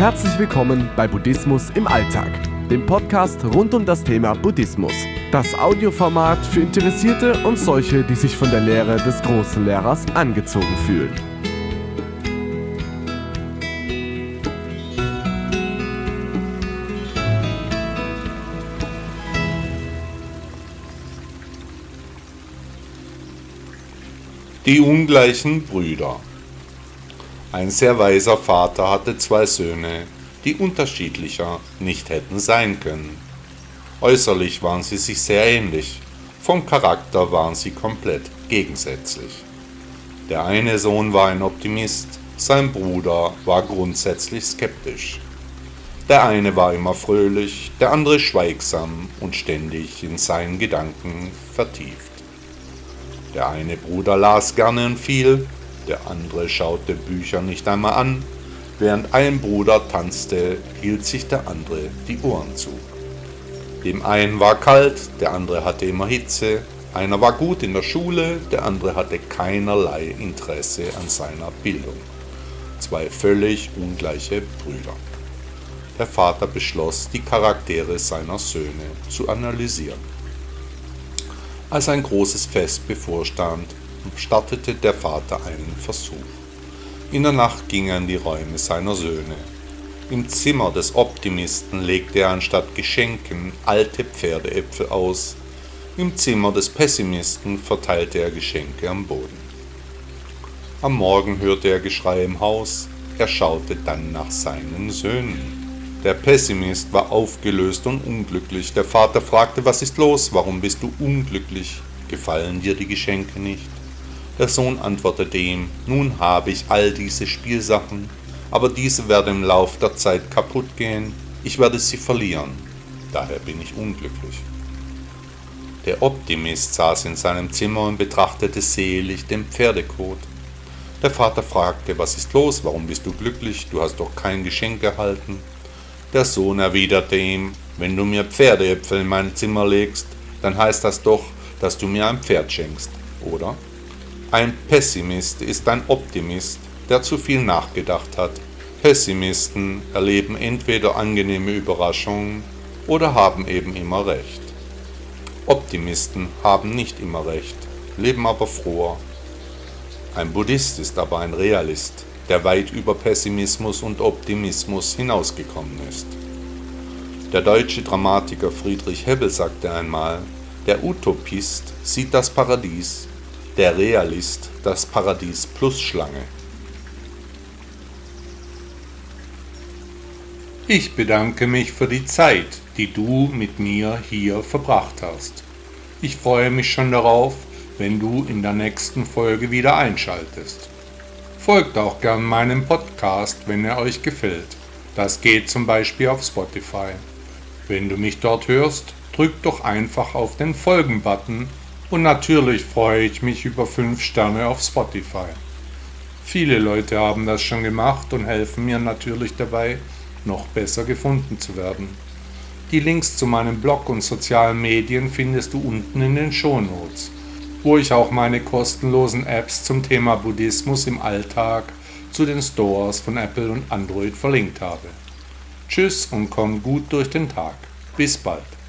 Herzlich willkommen bei Buddhismus im Alltag, dem Podcast rund um das Thema Buddhismus. Das Audioformat für Interessierte und solche, die sich von der Lehre des großen Lehrers angezogen fühlen. Die ungleichen Brüder Ein sehr weiser Vater hatte zwei Söhne, die unterschiedlicher nicht hätten sein können. Äußerlich waren sie sich sehr ähnlich, vom Charakter waren sie komplett gegensätzlich. Der eine Sohn war ein Optimist, sein Bruder war grundsätzlich skeptisch. Der eine war immer fröhlich, der andere schweigsam und ständig in seinen Gedanken vertieft. Der eine Bruder las gerne und viel, der andere schaute Bücher nicht einmal an, während ein Bruder tanzte, hielt sich der andere die Ohren zu. Dem einen war kalt, der andere hatte immer Hitze, einer war gut in der Schule, der andere hatte keinerlei Interesse an seiner Bildung. Zwei völlig ungleiche Brüder. Der Vater beschloss, die Charaktere seiner Söhne zu analysieren. Als ein großes Fest bevorstand, startete der Vater einen Versuch. In der Nacht ging er in die Räume seiner Söhne. Im Zimmer des Optimisten legte er anstatt Geschenken alte Pferdeäpfel aus. Im Zimmer des Pessimisten verteilte er Geschenke am Boden. Am Morgen hörte er Geschrei im Haus, er schaute dann nach seinen Söhnen. Der Pessimist war aufgelöst und unglücklich. Der Vater fragte, was ist los, warum bist du unglücklich? Gefallen dir die Geschenke nicht? Der Sohn antwortete ihm, nun habe ich all diese Spielsachen, aber diese werden im Lauf der Zeit kaputt gehen, ich werde sie verlieren, daher bin ich unglücklich. Der Optimist saß in seinem Zimmer und betrachtete selig den Pferdekot. Der Vater fragte, was ist los, warum bist du glücklich, du hast doch kein Geschenk erhalten. Der Sohn erwiderte ihm, wenn du mir Pferdeäpfel in mein Zimmer legst, dann heißt das doch, dass du mir ein Pferd schenkst, oder? Ein Pessimist ist ein Optimist, der zu viel nachgedacht hat. Pessimisten erleben entweder angenehme Überraschungen oder haben eben immer recht. Optimisten haben nicht immer recht, leben aber froher. Ein Buddhist ist aber ein Realist, der weit über Pessimismus und Optimismus hinausgekommen ist. Der deutsche Dramatiker Friedrich Hebbel sagte einmal, der Utopist sieht das Paradies, der Realist das Paradies plus Schlange. Ich bedanke mich für die Zeit, die du mit mir hier verbracht hast. Ich freue mich schon darauf, wenn du in der nächsten Folge wieder einschaltest. Folgt auch gern meinem Podcast, wenn er euch gefällt. Das geht zum Beispiel auf Spotify. Wenn du mich dort hörst, drück doch einfach auf den Folgen-Button und natürlich freue ich mich über 5 Sterne auf Spotify. Viele Leute haben das schon gemacht und helfen mir natürlich dabei, noch besser gefunden zu werden. Die Links zu meinem Blog und sozialen Medien findest du unten in den Shownotes, wo ich auch meine kostenlosen Apps zum Thema Buddhismus im Alltag zu den Stores von Apple und Android verlinkt habe. Tschüss und komm gut durch den Tag. Bis bald.